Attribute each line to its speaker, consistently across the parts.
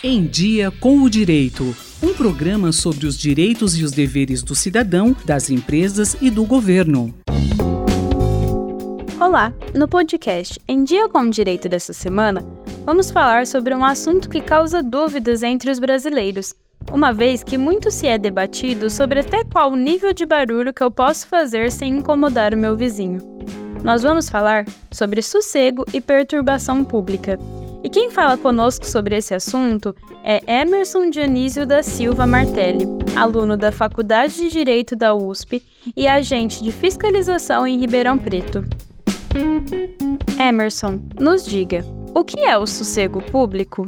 Speaker 1: Em Dia com o Direito. Um programa sobre os direitos e os deveres do cidadão, das empresas e do governo.
Speaker 2: Olá! No podcast Em Dia com o Direito dessa semana, vamos falar sobre um assunto que causa dúvidas entre os brasileiros, uma vez que muito se é debatido sobre até qual nível de barulho que eu posso fazer sem incomodar o meu vizinho. Nós vamos falar sobre sossego e perturbação pública e quem fala conosco sobre esse assunto é Emerson Dionísio da Silva Martelli, aluno da Faculdade de Direito da USP e agente de fiscalização em Ribeirão Preto. Emerson, nos diga, o que é o sossego público?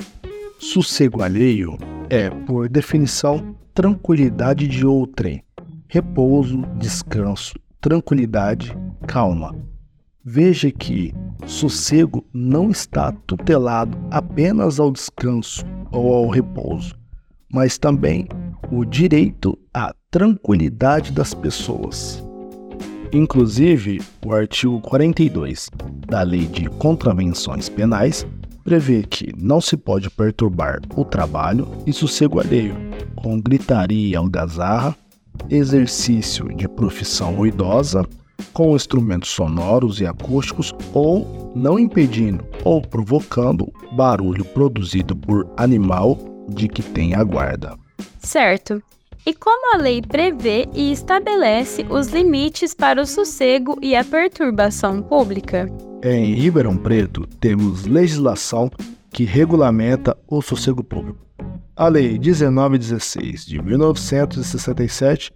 Speaker 3: Sossego alheio é, por definição, tranquilidade de outrem, repouso, descanso, tranquilidade, calma. Veja que sossego não está tutelado apenas ao descanso ou ao repouso, mas também o direito à tranquilidade das pessoas. Inclusive, o artigo 42 da Lei de Contravenções Penais prevê que não se pode perturbar o trabalho e sossego alheio com gritaria algazarra, exercício de profissão ruidosa com instrumentos sonoros e acústicos ou não impedindo ou provocando barulho produzido por animal de que tem a guarda.
Speaker 2: Certo. E como a lei prevê e estabelece os limites para o sossego e a perturbação pública?
Speaker 3: Em Ribeirão Preto, temos legislação que regulamenta o sossego público. A Lei 1916 de 1967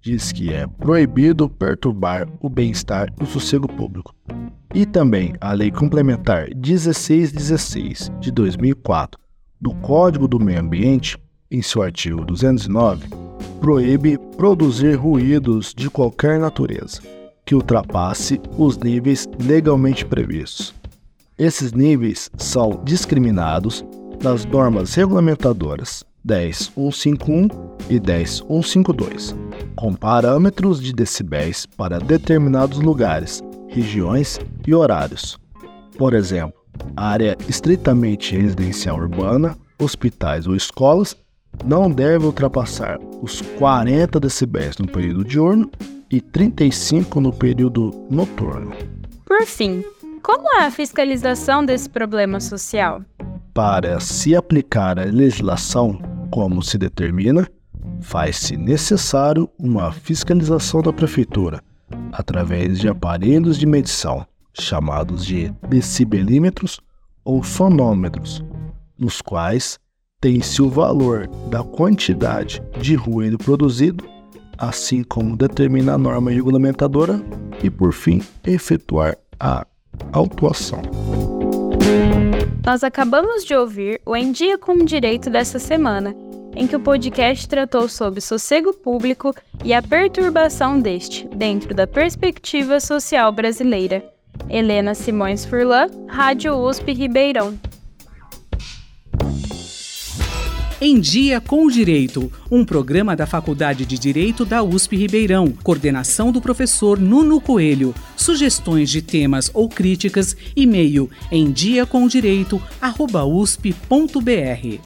Speaker 3: diz que é proibido perturbar o bem-estar e o sossego público. E também a Lei Complementar 1616 de 2004 do Código do Meio Ambiente, em seu artigo 209, proíbe produzir ruídos de qualquer natureza que ultrapasse os níveis legalmente previstos. Esses níveis são discriminados nas normas regulamentadoras 10151 e 10152 com parâmetros de decibéis para determinados lugares, regiões e horários. Por exemplo, área estritamente residencial urbana, hospitais ou escolas não deve ultrapassar os 40 decibéis no período diurno e 35 no período noturno.
Speaker 2: Por fim, como é a fiscalização desse problema social?
Speaker 3: Para se aplicar a legislação como se determina, faz-se necessário uma fiscalização da prefeitura através de aparelhos de medição chamados de decibelímetros ou fonômetros, nos quais tem-se o valor da quantidade de ruído produzido, assim como determina a norma regulamentadora e, por fim, efetuar a autuação.
Speaker 2: Nós acabamos de ouvir o Em Dia com o Direito dessa semana em que o podcast tratou sobre sossego público e a perturbação deste, dentro da perspectiva social brasileira. Helena Simões Furlan, Rádio USP Ribeirão.
Speaker 1: Em Dia com o Direito, um programa da Faculdade de Direito da USP Ribeirão, coordenação do professor Nuno Coelho. Sugestões de temas ou críticas, e-mail em diacomdireito@usp.br.